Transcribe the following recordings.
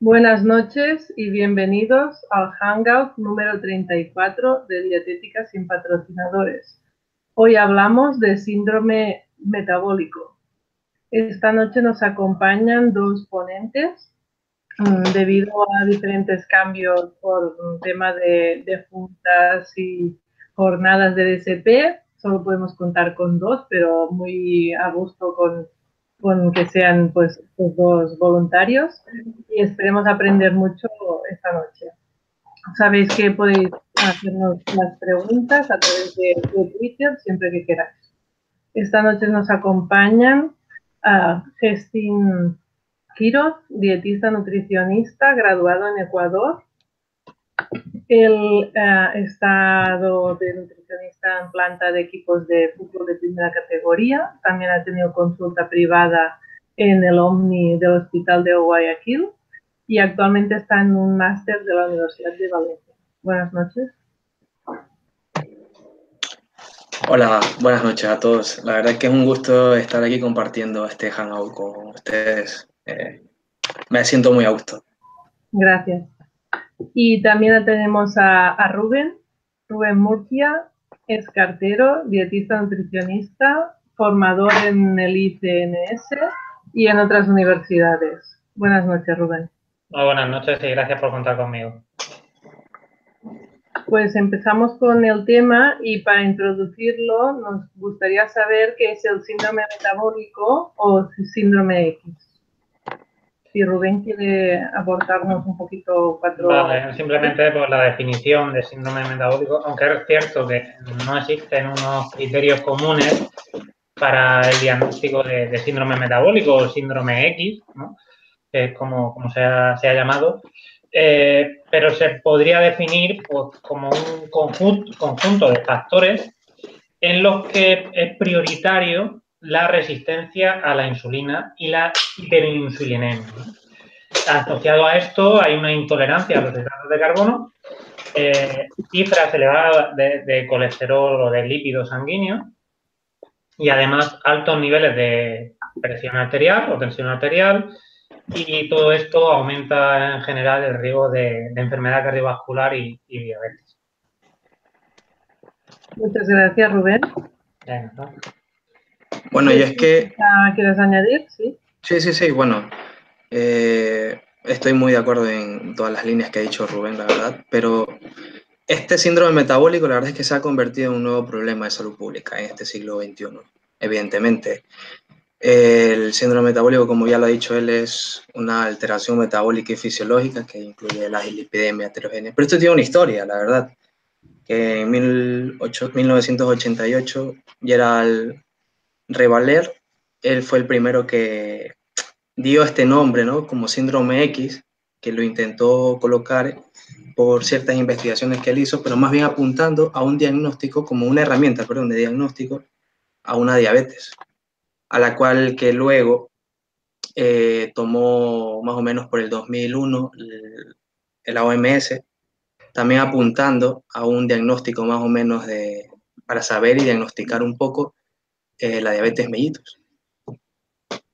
Buenas noches y bienvenidos al Hangout número 34 de Dietética sin patrocinadores. Hoy hablamos de síndrome metabólico. Esta noche nos acompañan dos ponentes mm, debido a diferentes cambios por tema de, de juntas y jornadas de DSP. Solo podemos contar con dos, pero muy a gusto con con que sean pues los dos voluntarios y esperemos aprender mucho esta noche. Sabéis que podéis hacernos las preguntas a través de, Twitter siempre que queráis. Esta noche nos acompañan a Gestin Quiroz, dietista nutricionista, graduado en Ecuador. Él ha eh, estado de nutricionista en planta de equipos de fútbol de primera categoría. También ha tenido consulta privada en el Omni del Hospital de Guayaquil y actualmente está en un máster de la Universidad de Valencia. Buenas noches. Hola, buenas noches a todos. La verdad es que es un gusto estar aquí compartiendo este Hangout con ustedes. Eh, me siento muy a gusto. Gracias. Y también tenemos a, a Rubén, Rubén Murcia, es cartero, dietista nutricionista, formador en el ICNS y en otras universidades. Buenas noches, Rubén. buenas noches y gracias por contar conmigo. Pues empezamos con el tema y para introducirlo nos gustaría saber qué es el síndrome metabólico o síndrome X si Rubén quiere aportarnos un poquito cuatro... Vale, simplemente por la definición de síndrome metabólico, aunque es cierto que no existen unos criterios comunes para el diagnóstico de, síndrome metabólico o síndrome X, ¿no? como, como se, ha, llamado, eh, pero se podría definir pues, como un conjunto, conjunto de factores en los que es prioritario la resistencia a la insulina y la hiperinsulinemia. Asociado a esto hay una intolerancia a los hidratos de carbono, eh, cifras elevadas de, colesterol o de lípidos sanguíneos y además altos niveles de presión arterial o tensión arterial y todo esto aumenta en general el riesgo de, enfermedad cardiovascular y, diabetes. Muchas gracias, Rubén. Bueno, y es que... ¿Quieres añadir? Sí. Sí, sí, sí. Bueno, eh, estoy muy de acuerdo en todas las líneas que ha dicho Rubén, la verdad, pero este síndrome metabólico la verdad es que se ha convertido en un nuevo problema de salud pública en este siglo XXI, evidentemente. El síndrome metabólico, como ya lo ha dicho él, es una alteración metabólica y fisiológica que incluye la lipidemia heterogénea. Pero esto tiene una historia, la verdad, que en 1988 Gerald Revaler, él fue el primero que dio este nombre, ¿no? Como síndrome X, que lo intentó colocar por ciertas investigaciones que él hizo, pero más bien apuntando a un diagnóstico como una herramienta, perdón, de diagnóstico a una diabetes, a la cual que luego eh, tomó más o menos por el 2001 el, OMS, también apuntando a un diagnóstico más o menos de, para saber y diagnosticar un poco eh, la diabetes mellitus.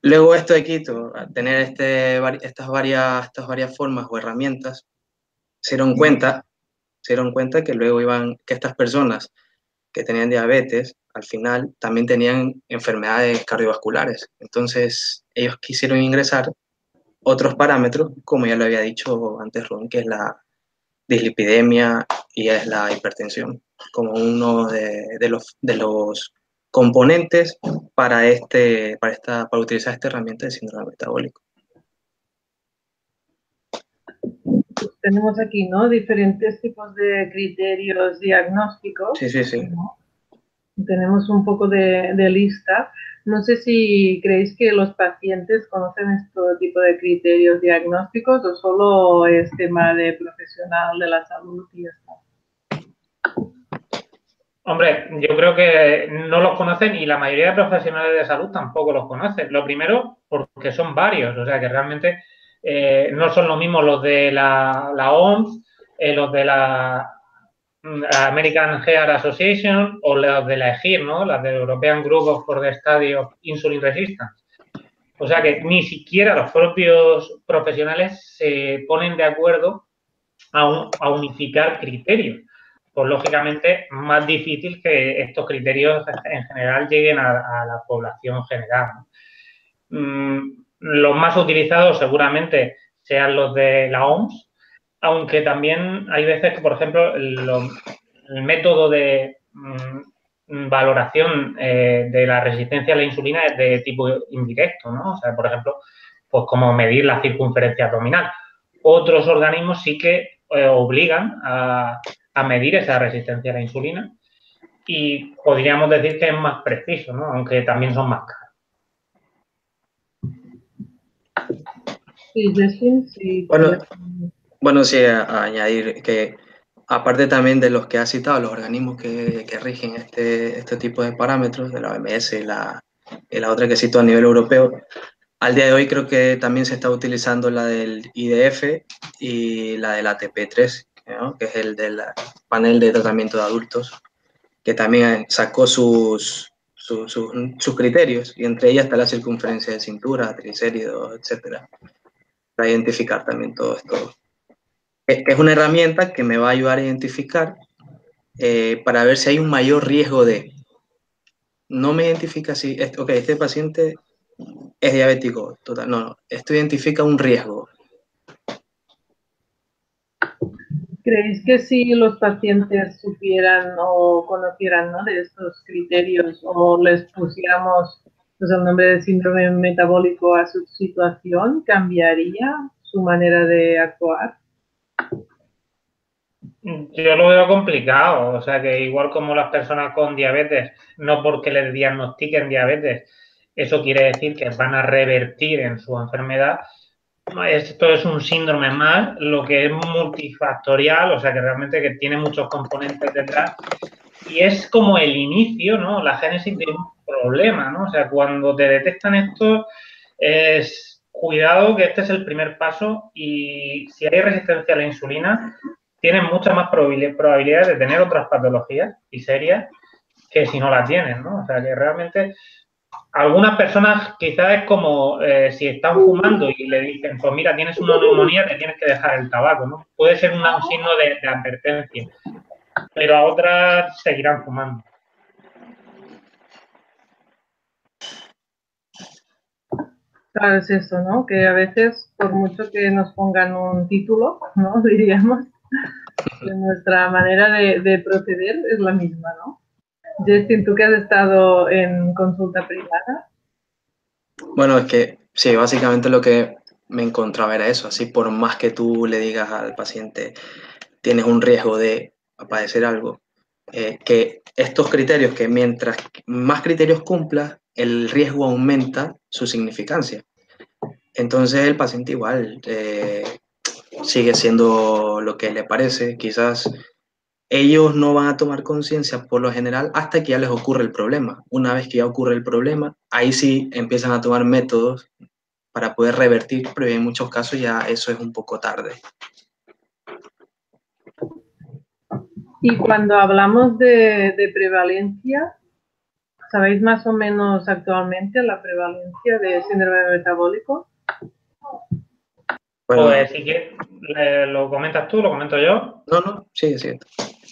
Luego esto de Quito, tener este, estas, varias, estas varias formas o herramientas, se dieron cuenta, se dieron cuenta que luego iban, que estas personas que tenían diabetes, al final también tenían enfermedades cardiovasculares. Entonces ellos quisieron ingresar otros parámetros, como ya lo había dicho antes Ron, que es la dislipidemia y es la hipertensión, como uno de, de los, de los componentes para, este, para, esta, para utilizar esta herramienta de síndrome metabólico. Tenemos aquí, ¿no? Diferentes tipos de criterios diagnósticos. Sí, sí, sí. Tenemos un poco de, lista. No sé si creéis que los pacientes conocen este tipo de criterios diagnósticos o solo es tema de profesional de la salud y ya está. Hombre, yo creo que no los conocen y la mayoría de profesionales de salud tampoco los conocen. Lo primero, porque son varios, o sea que realmente eh, no son los mismos los de la, OMS, eh, los de la American Heart Association o los de la EGIR, ¿no? Las del European Group of for the Study Insulin Resistance. O sea que ni siquiera los propios profesionales se ponen de acuerdo a, unificar criterios. Pues lógicamente más difícil que estos criterios en general lleguen a, la población general. Mm, los más utilizados seguramente sean los de la OMS, aunque también hay veces que, por ejemplo, el, método de mm, valoración eh, de la resistencia a la insulina es de tipo indirecto, ¿no? O sea, por ejemplo, pues como medir la circunferencia abdominal. Otros organismos sí que eh, obligan a, medir esa resistencia a la insulina y podríamos decir que es más preciso, ¿no? aunque también son más caros. Bueno, bueno, sí, a, añadir que aparte también de los que ha citado, los organismos que, rigen este, este tipo de parámetros, de la OMS y la, y la otra que cito a nivel europeo, al día de hoy creo que también se está utilizando la del IDF y la del ATP3, que es el del panel de tratamiento de adultos, que también sacó sus, sus, criterios y entre ellas está la circunferencia de cintura, triglicéridos, etcétera, para identificar también todo esto. Es una herramienta que me va a ayudar a identificar eh, para ver si hay un mayor riesgo de... No me identifica si, ok, este paciente es diabético, total. No, no, esto identifica un riesgo. ¿Creéis que si los pacientes supieran o conocieran de estos criterios o les pusiéramos pues, el nombre de síndrome metabólico a su situación, cambiaría su manera de actuar? Yo lo veo complicado, o sea que igual como las personas con diabetes, no porque les diagnostiquen diabetes, eso quiere decir que van a revertir en su enfermedad. Esto es un síndrome más, lo que es multifactorial, o sea que realmente que tiene muchos componentes detrás. Y es como el inicio, ¿no? La génesis de un problema, ¿no? O sea, cuando te detectan esto, es cuidado que este es el primer paso y si hay resistencia a la insulina, tienes muchas más probabilidades de tener otras patologías y serias que si no la tienen, ¿no? O sea, que realmente algunas personas quizás es como eh, si están fumando y le dicen, pues mira, tienes una neumonía, te tienes que dejar el tabaco, ¿no? Puede ser un signo de, advertencia, pero a otras seguirán fumando. Claro, es eso, ¿no? Que a veces, por mucho que nos pongan un título, ¿no? Diríamos, nuestra manera de proceder es la misma, ¿no? Justin, tú que has estado en consulta privada. Bueno, es que sí, básicamente lo que me encontraba era eso, así por más que tú le digas al paciente tienes un riesgo de padecer algo, eh, que estos criterios, que mientras más criterios cumplas, el riesgo aumenta su significancia. Entonces el paciente igual eh, sigue siendo lo que le parece, quizás ellos no van a tomar conciencia por lo general hasta que ya les ocurre el problema. Una vez que ya ocurre el problema, ahí sí empiezan a tomar métodos para poder revertir, pero en muchos casos ya eso es un poco tarde. Y cuando hablamos de, prevalencia, ¿sabéis más o menos actualmente la prevalencia de síndrome metabólico? Pues si quieres, ¿lo comentas tú, lo comento yo? No, no, sí, sí.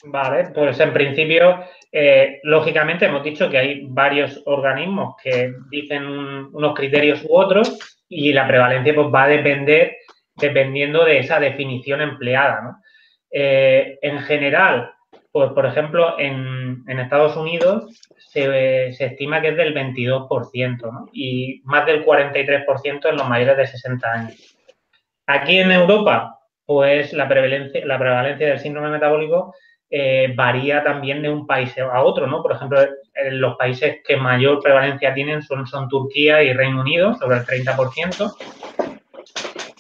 Vale, pues en principio, eh, lógicamente hemos dicho que hay varios organismos que dicen unos criterios u otros y la prevalencia pues, va a depender dependiendo de esa definición empleada. Eh, en general, pues por ejemplo, en, Estados Unidos se, estima que es del 22% y más del 43% en los mayores de 60 años. Aquí en Europa, pues la prevalencia, del síndrome metabólico eh, varía también de un país a otro, ¿no? Por ejemplo, los países que mayor prevalencia tienen son, Turquía y Reino Unido, sobre el 30%.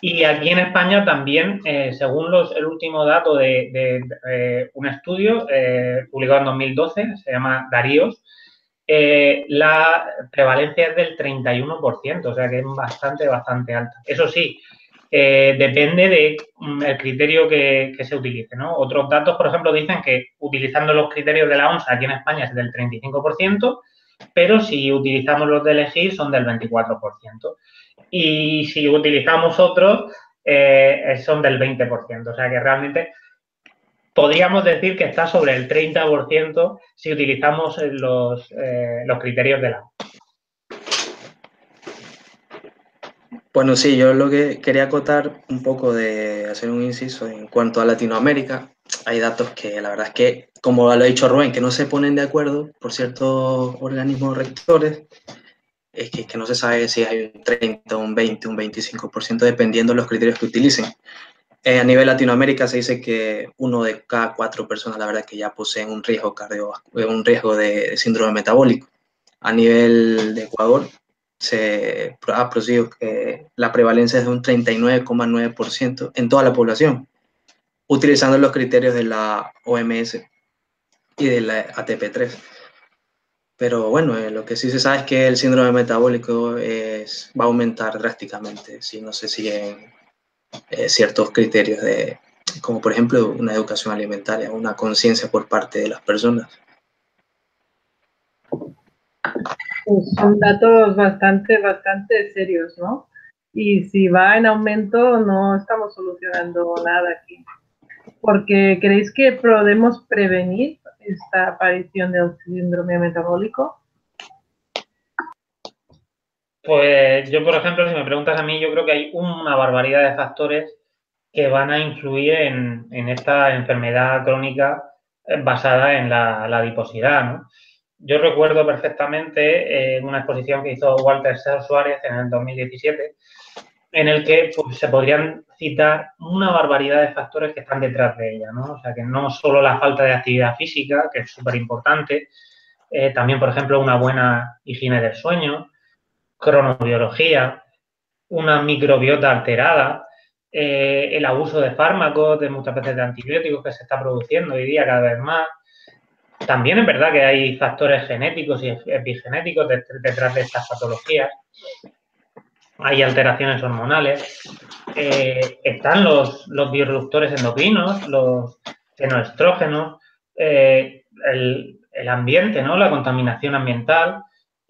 Y aquí en España también, eh, según el último dato de, eh, un estudio publicado en 2012, se llama Daríos, la prevalencia es del 31%, o sea que es bastante, bastante alta. Eso sí, eh, depende del mm, criterio que, se utilice. ¿no? Otros datos, por ejemplo, dicen que utilizando los criterios de la ONSA aquí en España es del 35%, pero si utilizamos los de elegir son del 24%. Y si utilizamos otros, eh, son del 20%. O sea que realmente podríamos decir que está sobre el 30% si utilizamos los, eh, los criterios de la. Bueno, sí, yo lo que quería acotar un poco de hacer un inciso en cuanto a Latinoamérica. Hay datos que la verdad es que, como lo ha dicho Rubén, que no se ponen de acuerdo por ciertos organismos rectores, es que, que no se sabe si hay un 30, un 20, un 25%, dependiendo de los criterios que utilicen. Eh, a nivel Latinoamérica se dice que uno de cada cuatro personas, la verdad, que ya poseen un riesgo cardiovascular, un riesgo de, síndrome metabólico. A nivel de Ecuador se ha producido que la prevalencia es de un 39,9% en toda la población, utilizando los criterios de la OMS y de la ATP3. Pero bueno, eh, lo que sí se sabe es que el síndrome metabólico va a aumentar drásticamente si no se siguen eh, ciertos criterios de, como por ejemplo una educación alimentaria, una conciencia por parte de las personas. Pues son datos bastante, bastante serios, ¿no? Y si va en aumento, no estamos solucionando nada aquí. Porque ¿creéis que podemos prevenir esta aparición del síndrome metabólico? Pues yo, por ejemplo, si me preguntas a mí, yo creo que hay una barbaridad de factores que van a influir en, esta enfermedad crónica eh, basada en la, adiposidad. ¿no? Yo recuerdo perfectamente eh, una exposición que hizo Walter Suárez en el 2017, en el que pues, se podrían citar una barbaridad de factores que están detrás de ella. ¿no? O sea, que no solo la falta de actividad física, que es súper importante, eh, también, por ejemplo, una buena higiene del sueño, cronobiología, una microbiota alterada, eh, el abuso de fármacos, de muchas veces de antibióticos que se está produciendo hoy día cada vez más. También es verdad que hay factores genéticos y epigenéticos detrás de estas patologías. Hay alteraciones hormonales. Eh, están los, los disruptores endocrinos, los xenoestrógenos, eh, el, el ambiente, ¿no? la contaminación ambiental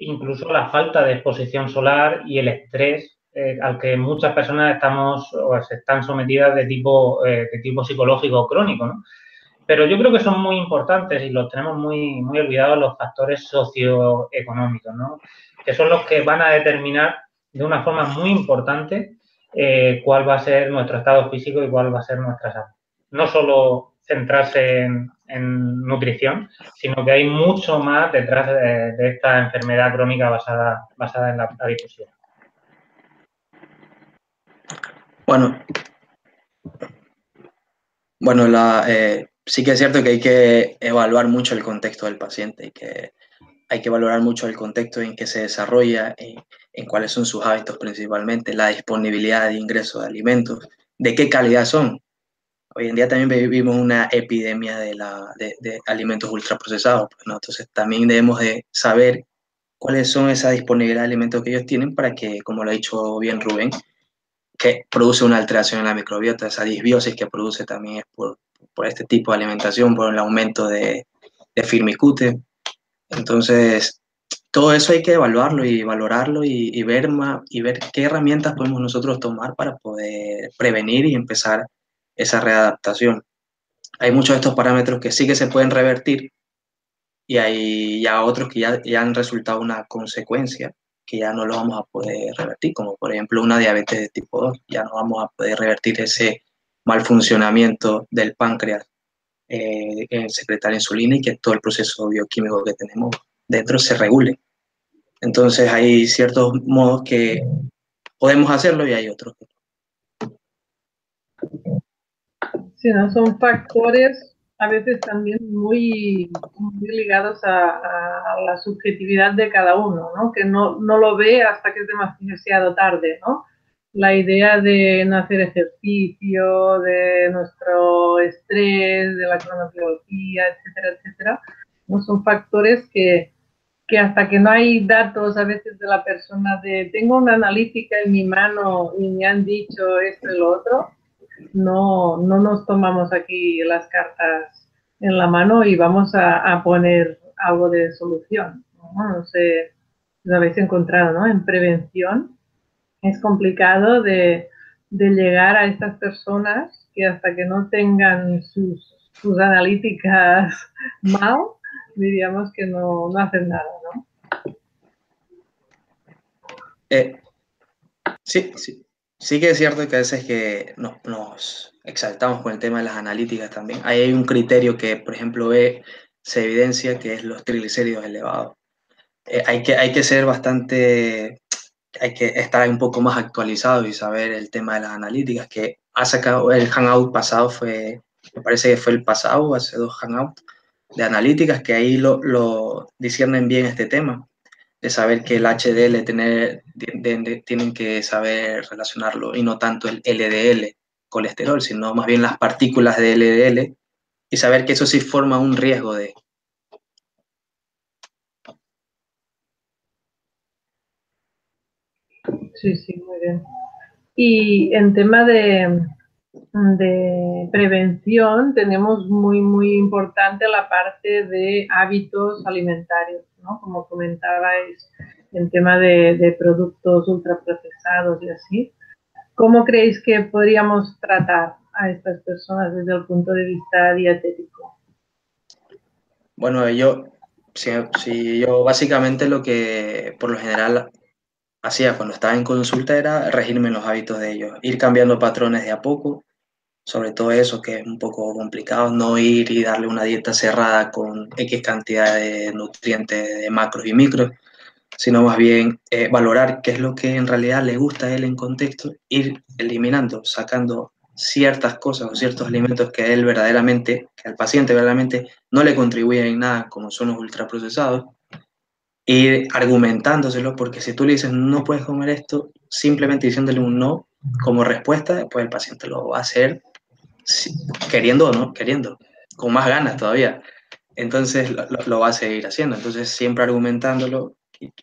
incluso la falta de exposición solar y el estrés eh, al que muchas personas estamos o están sometidas de tipo, de tipo psicológico crónico, ¿no? Pero yo creo que son muy importantes y los tenemos muy, muy olvidados los factores socioeconómicos, ¿no? Que son los que van a determinar de una forma muy importante eh, cuál va a ser nuestro estado físico y cuál va a ser nuestra salud. No solo centrarse en, nutrición, sino que hay mucho más detrás de, esta enfermedad crónica basada, basada en la adiposidad. Bueno, bueno la, eh, sí que es cierto que hay que evaluar mucho el contexto del paciente y que hay que valorar mucho el contexto en que se desarrolla, en, en cuáles son sus hábitos principalmente, la disponibilidad de ingresos de alimentos, de qué calidad son, Hoy en día también vivimos una epidemia de, la, de, de alimentos ultraprocesados, pues, ¿no? entonces también debemos de saber cuáles son esa disponibilidad de alimentos que ellos tienen para que, como lo ha dicho bien Rubén, que produce una alteración en la microbiota, esa disbiosis que produce también es por, por este tipo de alimentación, por el aumento de, de firmicute. Entonces, todo eso hay que evaluarlo y valorarlo y, ver, y ver qué herramientas podemos nosotros tomar para poder prevenir y empezar esa readaptación. Hay muchos de estos parámetros que sí que se pueden revertir y hay ya otros que ya, ya han resultado una consecuencia que ya no lo vamos a poder revertir, como por ejemplo una diabetes de tipo 2. Ya no vamos a poder revertir ese mal funcionamiento del páncreas eh, secretar insulina y que todo el proceso bioquímico que tenemos dentro se regule. Entonces hay ciertos modos que podemos hacerlo y hay otros Sí, ¿no? Son factores a veces también muy, ligados a, la subjetividad de cada uno, ¿no? Que no, no lo ve hasta que es demasiado tarde, ¿no? La idea de no hacer ejercicio, de nuestro estrés, de la cronobiología, etcétera, etcétera, ¿no? son factores que, que hasta que no hay datos a veces de la persona de tengo una analítica en mi mano y me han dicho esto y lo otro, no, no nos tomamos aquí las cartas en la mano y vamos a, poner algo de solución. no sé, lo habéis encontrado, ¿no? En prevención es complicado de, llegar a estas personas que hasta que no tengan sus, analíticas mal, diríamos que no, hacen nada, ¿no? Eh, sí, sí. Sí que es cierto que a veces que nos, exaltamos con el tema de las analíticas también. Ahí hay un criterio que, por ejemplo, ve, se evidencia que es los triglicéridos elevados. Eh, hay, que, hay que ser bastante, hay que estar un poco más actualizado y saber el tema de las analíticas, que ha sacado el hangout pasado, fue, me parece que fue el pasado, hace dos hangouts de analíticas, que ahí lo, lo disciernen bien este tema de saber que el HDL tiene, tienen que saber relacionarlo y no tanto el LDL, colesterol, sino más bien las partículas de LDL y saber que eso sí forma un riesgo de... Sí, sí, muy bien. Y en tema de, de prevención tenemos muy, muy importante la parte de hábitos alimentarios, ¿no? Como comentabais, en tema de, de productos ultraprocesados y así. ¿Cómo creéis que podríamos tratar a estas personas desde el punto de vista dietético? Bueno, yo, si, yo básicamente lo que por lo general hacía cuando estaba en consulta era regirme los hábitos de ellos, ir cambiando patrones de a poco, sobre todo eso que es un poco complicado, no ir y darle una dieta cerrada con X cantidad de nutrientes, de macros y micros, sino más bien eh, valorar qué es lo que en realidad le gusta a él en contexto, ir eliminando, sacando ciertas cosas o ciertos alimentos que a él verdaderamente, que al paciente verdaderamente no le contribuyen en nada, como son los ultraprocesados, ir argumentándoselo, porque si tú le dices no puedes comer esto, simplemente diciéndole un no como respuesta, pues el paciente lo va a hacer queriendo o no, queriendo, con más ganas todavía. Entonces lo, va a seguir haciendo. Entonces siempre argumentándolo,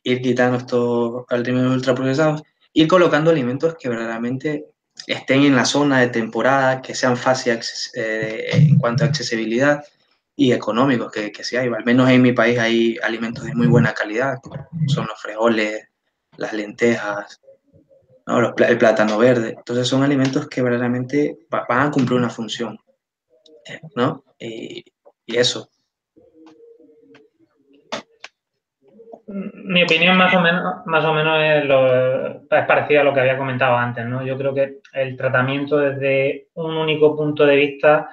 ir quitando estos alimentos ultraprocesados, ir colocando alimentos que verdaderamente estén en la zona de temporada, que sean fáciles eh, en cuanto a accesibilidad y económicos, que, que sí hay. Al menos en mi país hay alimentos de muy buena calidad, son los frijoles, las lentejas, el plátano verde. Entonces son alimentos que verdaderamente van a cumplir una función, ¿no? Y, eso. Mi opinión más o menos, más o menos es, lo, parecida a lo que había comentado antes, ¿no? Yo creo que el tratamiento desde un único punto de vista,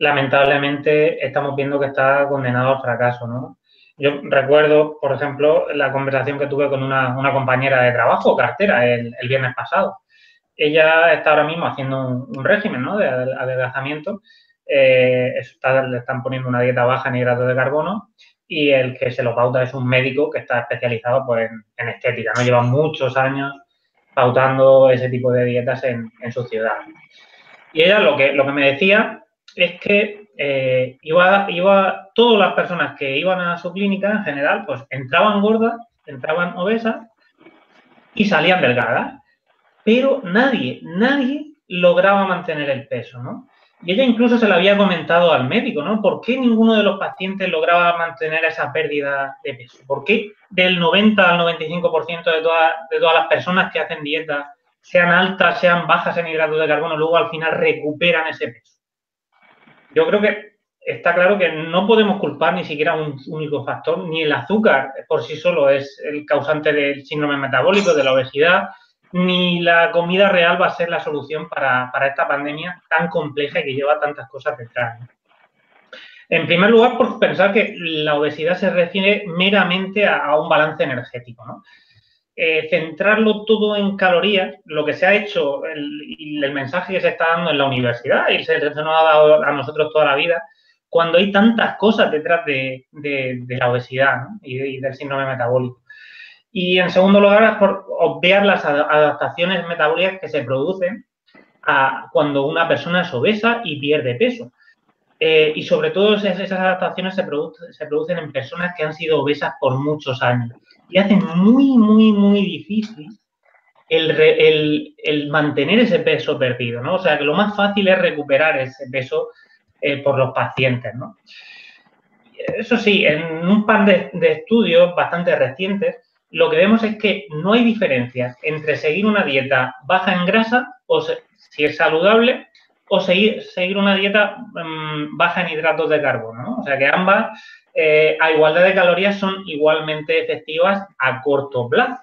lamentablemente estamos viendo que está condenado al fracaso, ¿no? Yo recuerdo, por ejemplo, la conversación que tuve con una, compañera de trabajo, cartera, el, viernes pasado. Ella está ahora mismo haciendo un, régimen ¿no? de adelgazamiento. Eh, le están poniendo una dieta baja en hidratos de carbono y el que se lo pauta es un médico que está especializado pues, en, estética. ¿no? Lleva muchos años pautando ese tipo de dietas en, su ciudad. Y ella lo que me decía es que eh, iba, iba, todas las personas que iban a su clínica en general, pues entraban gordas, entraban obesas y salían delgadas. Pero nadie, nadie lograba mantener el peso, ¿no? Y ella incluso se lo había comentado al médico, ¿no? ¿Por qué ninguno de los pacientes lograba mantener esa pérdida de peso? ¿Por qué del 90 al 95% de, todas de todas las personas que hacen dieta, sean altas, sean bajas en hidratos de carbono, luego al final recuperan ese peso? Yo creo que está claro que no podemos culpar ni siquiera un único factor, ni el azúcar por sí solo es el causante del síndrome metabólico, de la obesidad, ni la comida real va a ser la solución para, esta pandemia tan compleja y que lleva tantas cosas detrás. En primer lugar, por pensar que la obesidad se refiere meramente a, un balance energético. ¿no? Eh, centrarlo todo en calorías, lo que se ha hecho y el, mensaje que se está dando en la universidad y se, nos ha dado a nosotros toda la vida, cuando hay tantas cosas detrás de, la obesidad y, del síndrome metabólico. Y en segundo lugar, por obviar las adaptaciones metabólicas que se producen cuando una persona es obesa y pierde peso. Eh, y sobre todo esas, adaptaciones se, se producen en personas que han sido obesas por muchos años y hacen muy, muy, muy difícil el, mantener ese peso perdido, ¿no? O sea, que lo más fácil es recuperar ese peso eh, por los pacientes, ¿no? eso sí, en un par de, estudios bastante recientes, lo que vemos es que no hay diferencia entre seguir una dieta baja en grasa, o si es saludable, o seguir, seguir una dieta mm, baja en hidratos de carbono. O sea que ambas, eh, a igualdad de calorías, son igualmente efectivas a corto plazo.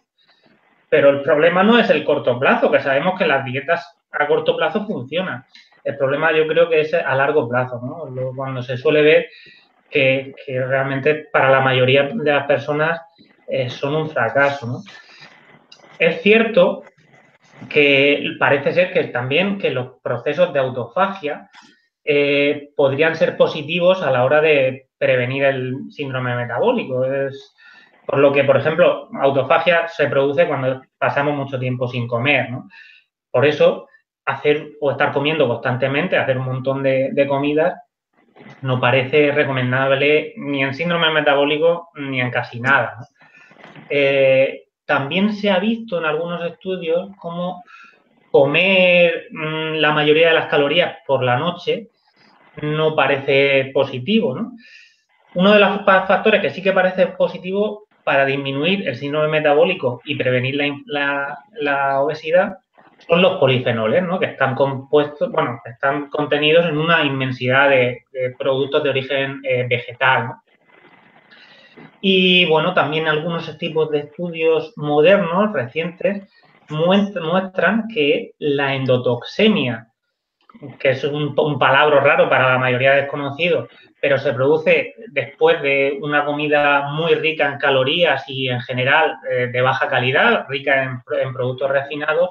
Pero el problema no es el corto plazo, que sabemos que las dietas a corto plazo funcionan. El problema yo creo que es a largo plazo, ¿no? Cuando se suele ver que, realmente para la mayoría de las personas eh, son un fracaso. Es cierto que parece ser que también que los procesos de autofagia eh, podrían ser positivos a la hora de prevenir el síndrome metabólico. Es, por lo que, por ejemplo, autofagia se produce cuando pasamos mucho tiempo sin comer, ¿no? Por eso, hacer o estar comiendo constantemente, hacer un montón de, comidas, no parece recomendable ni en síndrome metabólico ni en casi nada. Eh, también se ha visto en algunos estudios cómo comer mm, la mayoría de las calorías por la noche no parece positivo. ¿no? Uno de los factores que sí que parece positivo para disminuir el síndrome metabólico y prevenir la, obesidad son los polifenoles, ¿no? que están compuestos, bueno, están contenidos en una inmensidad de, productos de origen eh, vegetal. Y bueno, también algunos tipos de estudios modernos, recientes, muestran que la endotoxemia, que es un, un palabra raro para la mayoría de desconocidos, pero se produce después de una comida muy rica en calorías y en general eh, de baja calidad, rica en, productos refinados,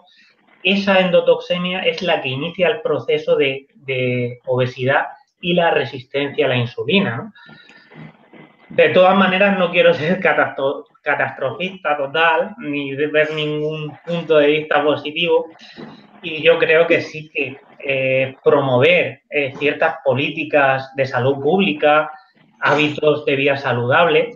esa endotoxemia es la que inicia el proceso de, obesidad y la resistencia a la insulina. De todas maneras, no quiero ser catastrofista total, ni ver ningún punto de vista positivo, y yo creo que sí que eh, promover eh, ciertas políticas de salud pública, hábitos de vida saludable,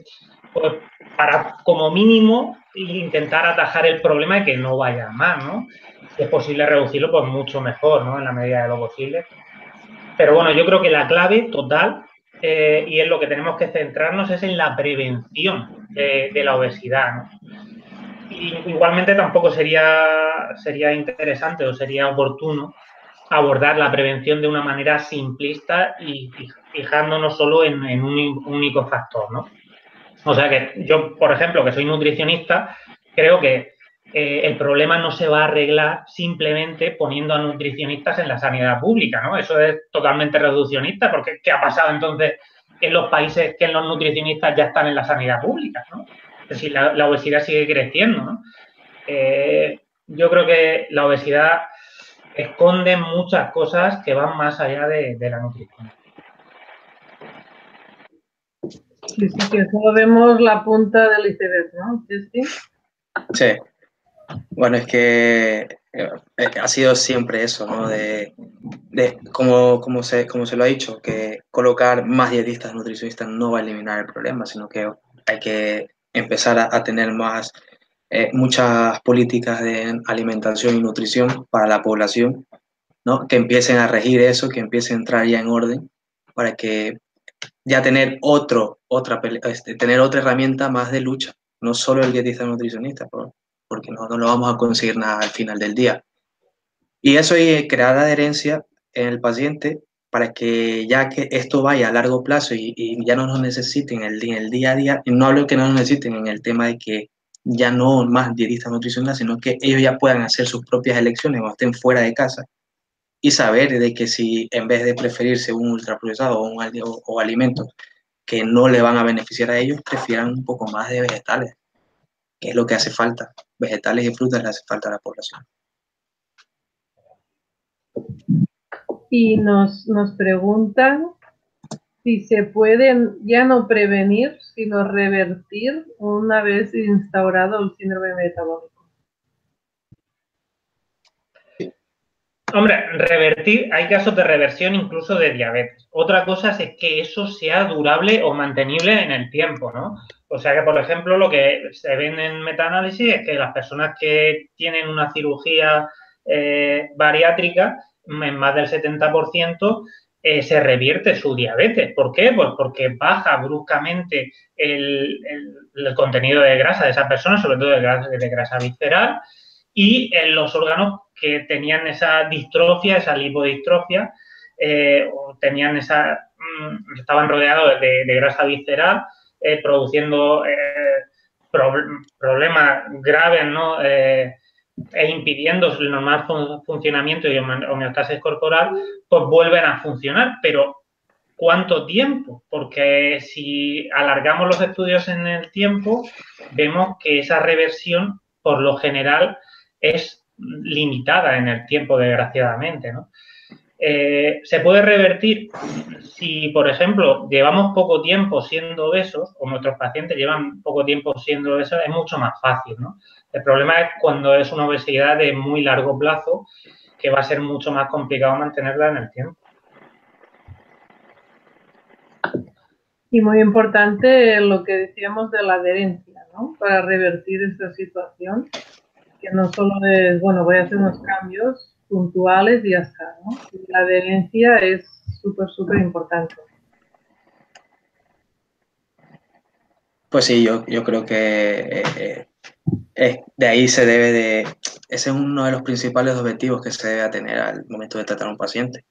pues para como mínimo intentar atajar el problema y que no vaya más, ¿no? Si es posible reducirlo, pues mucho mejor, ¿no? En la medida de lo posible. Pero bueno, yo creo que la clave total eh, y en lo que tenemos que centrarnos es en la prevención de, la obesidad. Igualmente tampoco sería, sería interesante o sería oportuno abordar la prevención de una manera simplista y fijándonos solo en, un único factor, ¿no? O sea que yo, por ejemplo, que soy nutricionista, creo que eh, el problema no se va a arreglar simplemente poniendo a nutricionistas en la sanidad pública, ¿no? Eso es totalmente reduccionista, porque ¿qué ha pasado entonces en los países que los nutricionistas ya están en la sanidad pública, ¿no? Si la, obesidad sigue creciendo. ¿no? Eh, yo creo que la obesidad esconde muchas cosas que van más allá de, la nutrición. Sí, sí, que solo vemos la punta del iceberg, ¿no? Sí. Bueno, es que eh, ha sido siempre eso, ¿no? De, como, como, se, como se lo ha dicho, que colocar más dietistas nutricionistas no va a eliminar el problema, sino que hay que empezar a, tener más, eh, muchas políticas de alimentación y nutrición para la población, ¿no? que empiecen a regir eso, que empiecen a entrar ya en orden, para que ya tener otro, otra, este, tener otra herramienta más de lucha, no solo el dietista nutricionista, porque no, no lo vamos a conseguir nada al final del día. Y eso y crear adherencia en el paciente para que ya que esto vaya a largo plazo y, ya no nos necesiten en el, día a día, no hablo que no nos necesiten en el tema de que ya no más dietistas nutricionales, sino que ellos ya puedan hacer sus propias elecciones o estén fuera de casa y saber de que si en vez de preferirse un ultraprocesado o, un, o alimentos que no le van a beneficiar a ellos, prefieran un poco más de vegetales, que es lo que hace falta. Vegetales y frutas le hace falta a la población y nos, nos preguntan si se pueden ya no prevenir, sino revertir una vez instaurado el síndrome metabólico. Hombre, revertir, hay casos de reversión incluso de diabetes. Otra cosa es que eso sea durable o mantenible en el tiempo, ¿no? O sea que, por ejemplo, lo que se ve en metaanálisis es que las personas que tienen una cirugía eh, bariátrica en más del 70%, eh, se revierte su diabetes. ¿Por qué? Pues porque baja bruscamente el, contenido de grasa de esa persona, sobre todo de grasa, de grasa visceral, y en los órganos que tenían esa distrofia, esa lipodistrofia, eh, o tenían esa, mm, estaban rodeados de, grasa visceral, eh, produciendo problemas graves, ¿no? E impidiendo el normal funcionamiento y homeostasis corporal, pues vuelven a funcionar. Pero, ¿cuánto tiempo? Porque si alargamos los estudios en el tiempo, vemos que esa reversión, por lo general, es limitada en el tiempo, desgraciadamente, ¿no? Eh, se puede revertir si, por ejemplo, llevamos poco tiempo siendo obesos o nuestros pacientes llevan poco tiempo siendo obesos, es mucho más fácil, ¿no? El problema es cuando es una obesidad de muy largo plazo, que va a ser mucho más complicado mantenerla en el tiempo. Y muy importante lo que decíamos de la adherencia, ¿no? Para revertir esta situación, que no solo es, bueno, voy a hacer unos cambios, puntuales y ya está. ¿no? La adherencia es súper, súper importante. Pues sí, yo, yo creo que eh, de ahí se debe de, ese es uno de los principales objetivos que se debe tener al momento de tratar a un paciente.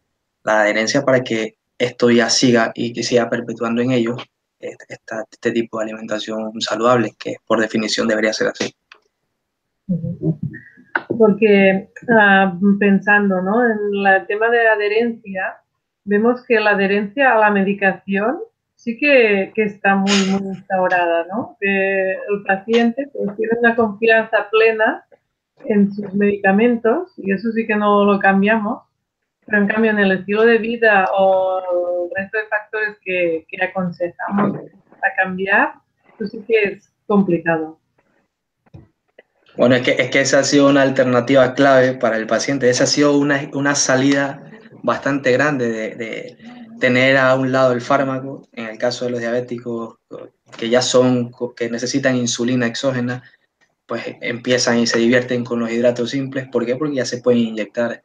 La adherencia para que esto ya siga y que siga perpetuando en ellos este, este tipo de alimentación saludable, que por definición debería ser así porque ah, pensando ¿no? en el tema de adherencia, vemos que la adherencia a la medicación sí que, que está muy, muy instaurada, ¿no? El paciente pues, tiene una confianza plena en sus medicamentos y eso sí que no lo cambiamos, pero en cambio en el estilo de vida o el resto de factores que, que aconsejamos a cambiar, eso sí que es complicado. Bueno, es que, es que esa ha sido una alternativa clave para el paciente. Esa ha sido una, una salida bastante grande de, de, tener a un lado el fármaco, en el caso de los diabéticos que ya son, que necesitan insulina exógena, pues empiezan y se divierten con los hidratos simples. ¿Por qué? Porque ya se pueden inyectar.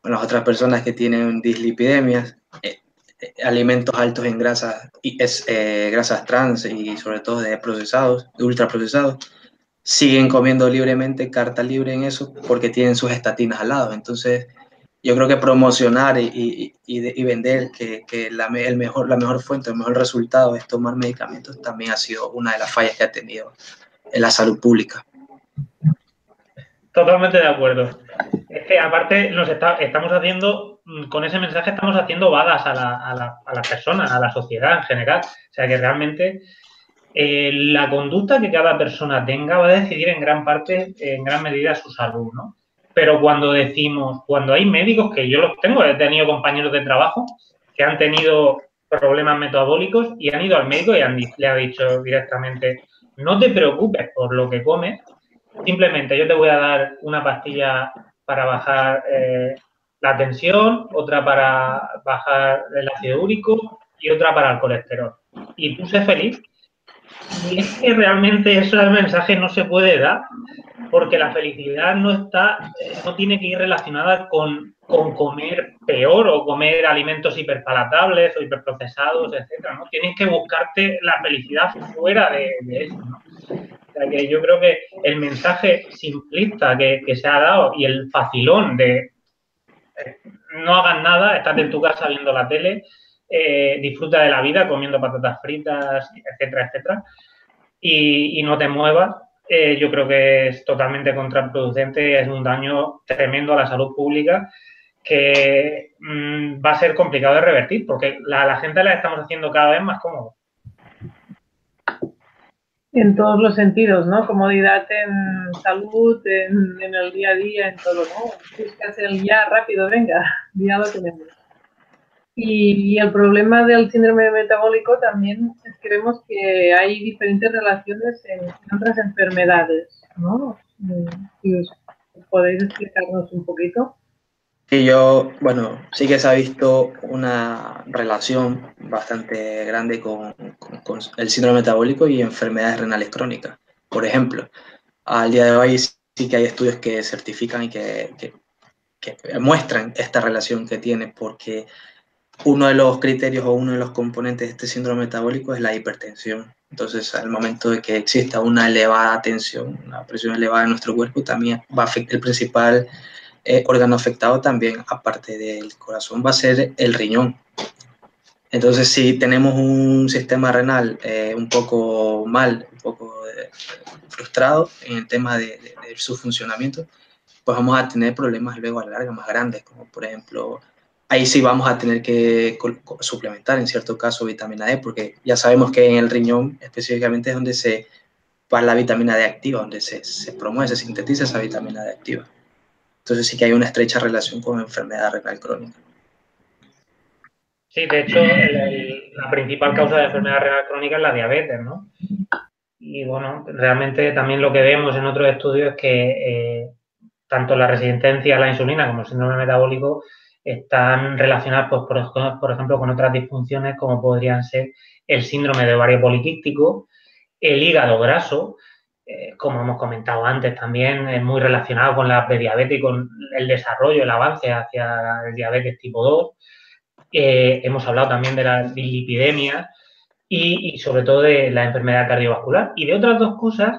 Con las otras personas que tienen dislipidemias, eh, eh, alimentos altos en grasas, es, eh, grasas trans y sobre todo de procesados, ultraprocesados, siguen comiendo libremente, carta libre en eso, porque tienen sus estatinas al lado. Entonces, yo creo que promocionar y, vender que, la, mejor, fuente, el mejor resultado es tomar medicamentos también ha sido una de las fallas que ha tenido en la salud pública. Totalmente de acuerdo. Es que aparte nos estamos haciendo, mm, con ese mensaje estamos haciendo vagas a la, a, la, a la persona, a la sociedad en general. O sea que realmente eh, la conducta que cada persona tenga va a decidir en gran parte, en gran medida, su salud, ¿no? Pero cuando decimos, cuando hay médicos, que yo los tengo, he tenido compañeros de trabajo que han tenido problemas metabólicos y han ido al médico y le ha dicho directamente, no te preocupes por lo que comes, simplemente yo te voy a dar una pastilla para bajar eh, la tensión, otra para bajar el ácido úrico y otra para el colesterol. Y tú sé feliz y es que realmente eso el mensaje no se puede dar, porque la felicidad no está, no tiene que ir relacionada con, comer peor o comer alimentos hiperpalatables o hiperprocesados, etcétera, ¿no? Tienes que buscarte la felicidad fuera de, eso, O sea que yo creo que el mensaje simplista que, se ha dado y el facilón de eh, no hagas nada, estás en tu casa viendo la tele, eh, disfruta de la vida comiendo patatas fritas, etcétera, etcétera, y, no te muevas, eh, yo creo que es totalmente contraproducente es un daño tremendo a la salud pública que mm, va a ser complicado de revertir porque la, la gente la estamos haciendo cada vez más cómodo. En todos los sentidos, ¿no? Comodidad en salud, en, en el día a día, en todo, ¿no? Buscas el ya rápido, venga, ya lo tenemos. Y, el problema del síndrome metabólico también es que vemos que hay diferentes relaciones en, otras enfermedades, ¿no? Si os, podéis explicarnos un poquito. Sí, yo, bueno, sí que se ha visto una relación bastante grande con, con, el síndrome metabólico y enfermedades renales crónicas. Por ejemplo, al día de hoy sí que hay estudios que certifican y que, que, que muestran esta relación que tiene, porque uno de los criterios o uno de los componentes de este síndrome metabólico es la hipertensión. Entonces, al momento de que exista una elevada tensión, una presión elevada en nuestro cuerpo, también va a afectar el principal eh, órgano afectado también, aparte del corazón, va a ser el riñón. Entonces, si tenemos un sistema renal eh, un poco mal, un poco eh, frustrado en el tema de, su funcionamiento, pues vamos a tener problemas luego a la larga más grandes, como por ejemplo, ahí sí vamos a tener que suplementar en cierto caso vitamina D, porque ya sabemos que en el riñón específicamente es donde se va la vitamina D activa, donde se, se promueve, se sintetiza esa vitamina D activa. Entonces sí que hay una estrecha relación con enfermedad renal crónica. Sí, de hecho, la principal causa de enfermedad renal crónica es la diabetes, ¿no? Y bueno, realmente también lo que vemos en otros estudios es que eh, tanto la resistencia a la insulina como el síndrome metabólico están relacionadas, pues, por, ejemplo, con otras disfunciones como podrían ser el síndrome de ovario poliquístico, el hígado graso, eh, como hemos comentado antes, también es muy relacionado con la prediabetes y con el desarrollo, el avance hacia el diabetes tipo 2 eh, hemos hablado también de la dislipidemia y, sobre todo de la enfermedad cardiovascular. Y de otras dos cosas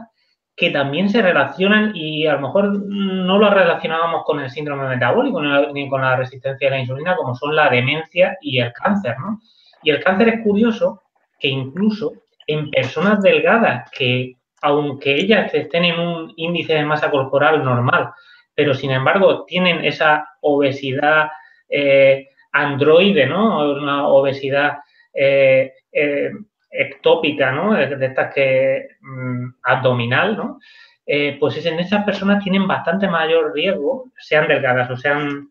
que también se relacionan y a lo mejor no lo relacionábamos con el síndrome metabólico ni con la resistencia a la insulina, como son la demencia y el cáncer, ¿no? Y el cáncer es curioso que incluso en personas delgadas que, aunque ellas estén en un índice de masa corporal normal, pero sin embargo tienen esa obesidad eh, androide, ¿no? Una obesidad eh, eh, ectópica, ¿no? De estas que mm, abdominal, ¿no? Eh, pues en esas personas tienen bastante mayor riesgo, sean delgadas o sean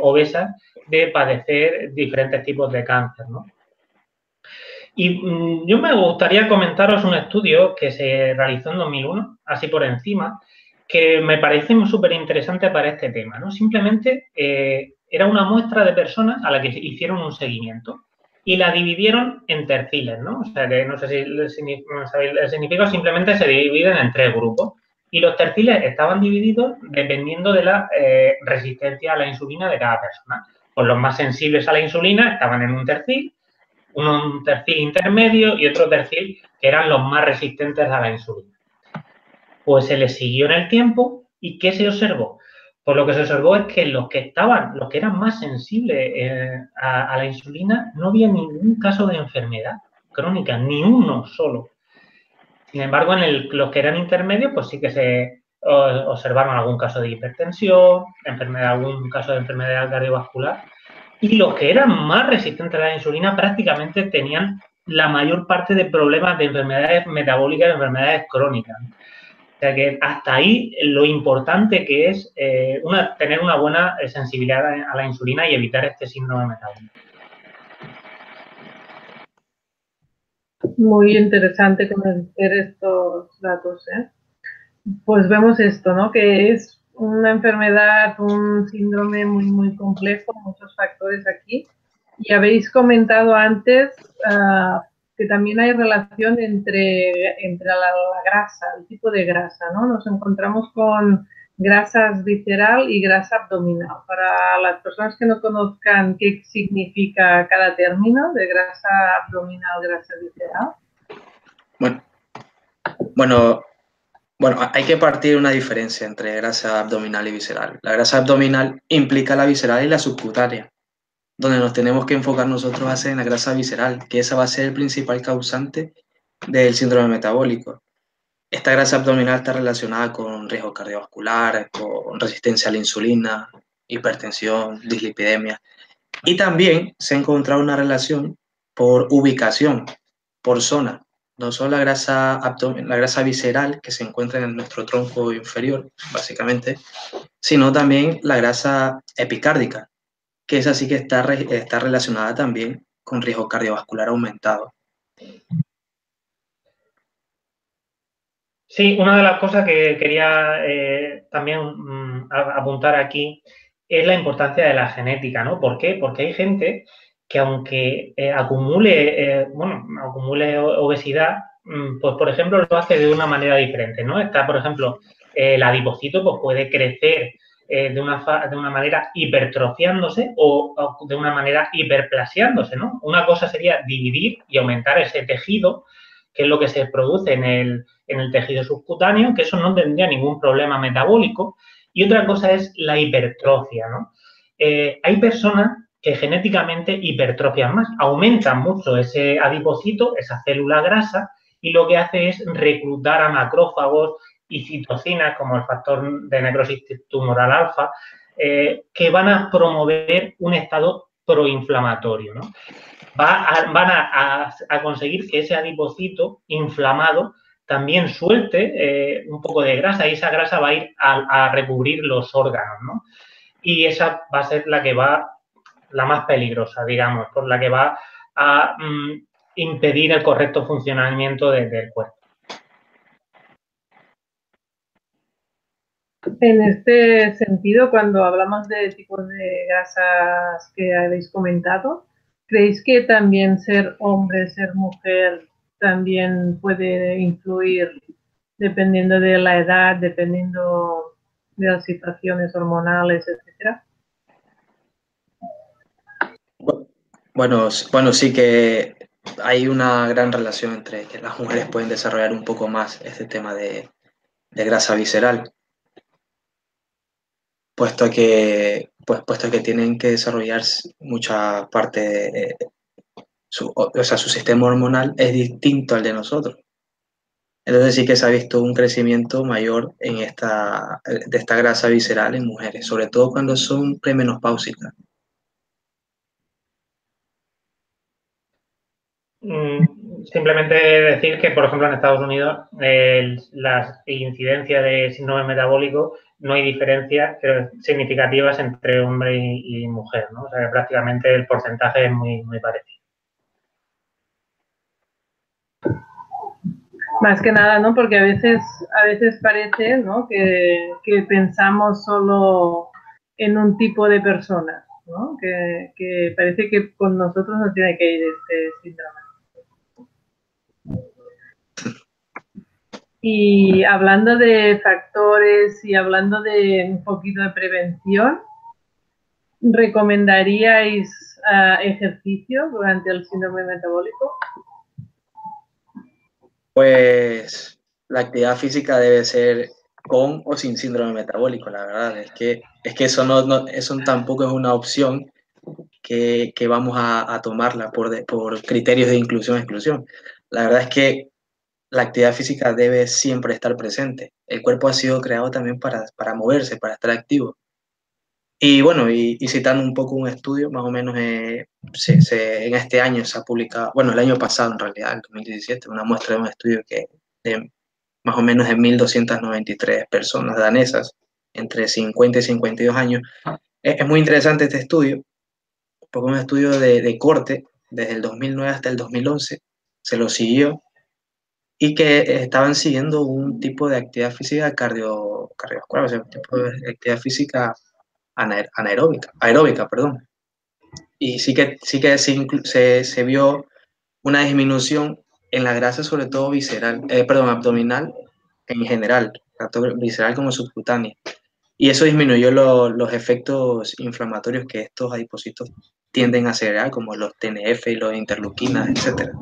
obesas, de padecer diferentes tipos de cáncer, ¿no? Y mm, yo me gustaría comentaros un estudio que se realizó en 2001, así por encima, que me parece súper interesante para este tema, ¿no? Simplemente era una muestra de personas a la que hicieron un seguimiento y la dividieron en terciles, ¿no? O sea, que no sé si el significado simplemente se dividen en tres grupos. Y los terciles estaban divididos dependiendo de la eh, resistencia a la insulina de cada persona. Pues los más sensibles a la insulina estaban en un tercil, un tercil intermedio y otro tercil que eran los más resistentes a la insulina. Pues se les siguió en el tiempo y ¿qué se observó? Pues lo que se observó es que los que estaban, los que eran más sensibles eh, a, la insulina, no había ningún caso de enfermedad crónica, ni uno solo. Sin embargo, en los que eran intermedios, pues sí que se observaron algún caso de hipertensión, enfermedad, algún caso de enfermedad cardiovascular. Y los que eran más resistentes a la insulina prácticamente tenían la mayor parte de problemas de enfermedades metabólicas y enfermedades crónicas sea que hasta ahí lo importante que es eh, tener una buena sensibilidad a la insulina y evitar este síndrome metabólico. Muy interesante conocer estos datos. ¿eh? Pues vemos esto, ¿no? Que es una enfermedad, un síndrome muy, muy complejo, muchos factores aquí. Y habéis comentado antes uh, que también hay relación entre, entre la, grasa, el tipo de grasa, ¿no? Nos encontramos con grasas visceral y grasa abdominal. Para las personas que no conozcan qué significa cada término de grasa abdominal, grasa visceral. Bueno, bueno, bueno, hay que partir una diferencia entre grasa abdominal y visceral. La grasa abdominal implica la visceral y la subcutánea donde nos tenemos que enfocar nosotros a en la grasa visceral, que esa va a ser el principal causante del síndrome metabólico. Esta grasa abdominal está relacionada con riesgo cardiovascular, con resistencia a la insulina, hipertensión, dislipidemia. Y también se ha encontrado una relación por ubicación, por zona. No solo la grasa, la grasa visceral que se encuentra en nuestro tronco inferior, básicamente, sino también la grasa epicárdica, que esa sí que está, está relacionada también con riesgo cardiovascular aumentado. Sí, una de las cosas que quería eh, también mm, apuntar aquí es la importancia de la genética, ¿no? ¿Por qué? Porque hay gente que aunque eh, acumule, eh, bueno, acumule obesidad, mm, pues por ejemplo lo hace de una manera diferente, ¿no? Está, por ejemplo, el adipocito pues puede crecer eh, de, una de una manera hipertrofiándose o, de una manera hiperplasiándose, ¿no? Una cosa sería dividir y aumentar ese tejido, que es lo que se produce en el, en el tejido subcutáneo, que eso no tendría ningún problema metabólico, y otra cosa es la hipertrofia, ¿no? Eh, hay personas que genéticamente hipertrofian más, aumentan mucho ese adipocito, esa célula grasa, y lo que hace es reclutar a macrófagos y citocinas, como el factor de necrosis tumoral alfa, eh, que van a promover un estado proinflamatorio. ¿no? van a, conseguir que ese adipocito inflamado también suelte eh, un poco de grasa y esa grasa va a ir a, recubrir los órganos. ¿no? Y esa va a ser la que va, la más peligrosa, digamos, por la que va a mm, impedir el correcto funcionamiento del cuerpo. En este sentido, cuando hablamos de tipos de grasas que habéis comentado, ¿creéis que también ser hombre, ser mujer, también puede influir dependiendo de la edad, dependiendo de las situaciones hormonales, etcétera? Bueno, bueno, sí que hay una gran relación entre que las mujeres pueden desarrollar un poco más este tema de, grasa visceral, puesto que, pues, puesto que tienen que desarrollar mucha parte, su, o sea, su sistema hormonal es distinto al de nosotros. Entonces sí que se ha visto un crecimiento mayor en esta, de esta grasa visceral en mujeres, sobre todo cuando son premenopáusicas. Mm, simplemente decir que, por ejemplo, en Estados Unidos la incidencia de síndrome metabólico no hay diferencias significativas entre hombre y, mujer, ¿no? O sea, que prácticamente el porcentaje es muy, muy parecido. Más que nada, ¿no? Porque a veces, a veces parece, ¿no? Que, pensamos solo en un tipo de personas, ¿no? Que, que parece que con nosotros no tiene que ir este síndrome. Y hablando de factores y hablando de un poquito de prevención, ¿recomendaríais uh, ejercicio durante el síndrome metabólico? Pues la actividad física debe ser con o sin síndrome metabólico, la verdad. Es que, es que eso, no, eso tampoco es una opción que, que vamos a, a tomarla por, por criterios de inclusión-exclusión. La verdad es que la actividad física debe siempre estar presente. El cuerpo ha sido creado también para, para moverse, para estar activo. Y bueno, y, citando un poco un estudio, más o menos eh, en este año se ha publicado, bueno, el año pasado en realidad, en 2017, una muestra de un estudio que de más o menos de 1.293 personas danesas entre 50 y 52 años. Es, es muy interesante este estudio, porque un estudio de corte desde el 2009 hasta el 2011. Se lo siguió y que estaban siguiendo un tipo de actividad física cardio, cardiovascular, o sea, un tipo de actividad física anaeróbica, aeróbica, perdón. Y sí que, sí que se, se, vio una disminución en la grasa, sobre todo visceral, eh, perdón, abdominal en general, tanto visceral como subcutánea. Y eso disminuyó los efectos inflamatorios que estos adipocitos tienden a acelerar, como los TNF y los interleuquinas, etcétera.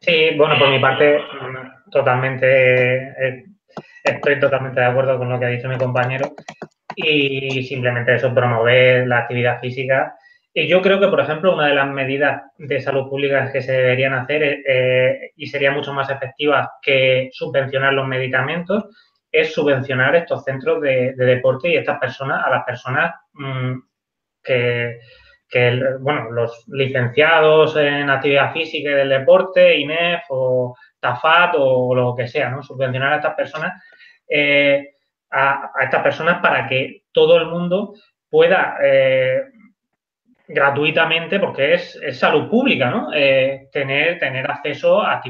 Sí, bueno, por mi parte, totalmente, eh, estoy totalmente de acuerdo con lo que ha dicho mi compañero y simplemente eso, promover la actividad física. Y yo creo que, por ejemplo, una de las medidas de salud pública que se deberían hacer eh, y sería mucho más efectiva que subvencionar los medicamentos es subvencionar estos centros de, deporte y estas personas, a las personas mm, que, que bueno, los licenciados en actividad física y del deporte, INEF o TAFAT o lo que sea, ¿no? Subvencionar a estas personas, eh, a, estas personas para que todo el mundo pueda eh, gratuitamente, porque es, salud pública, ¿no? Eh, tener, tener acceso a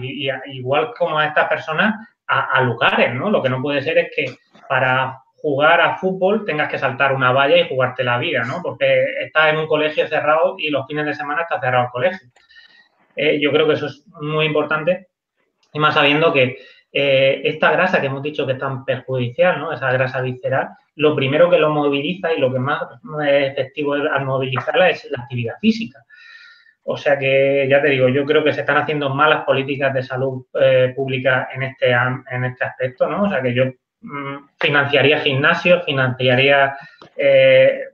igual como a estas personas a, a lugares, ¿no? Lo que no puede ser es que para jugar a fútbol tengas que saltar una valla y jugarte la vida, ¿no? Porque estás en un colegio cerrado y los fines de semana está cerrado el colegio. Eh, yo creo que eso es muy importante y más sabiendo que eh, esta grasa que hemos dicho que es tan perjudicial, ¿no? esa grasa visceral, lo primero que lo moviliza y lo que más efectivo es al movilizarla es la actividad física. O sea que, ya te digo, yo creo que se están haciendo malas políticas de salud eh, pública en este, en este aspecto, ¿no? O sea que yo financiaría gimnasios, financiaría eh,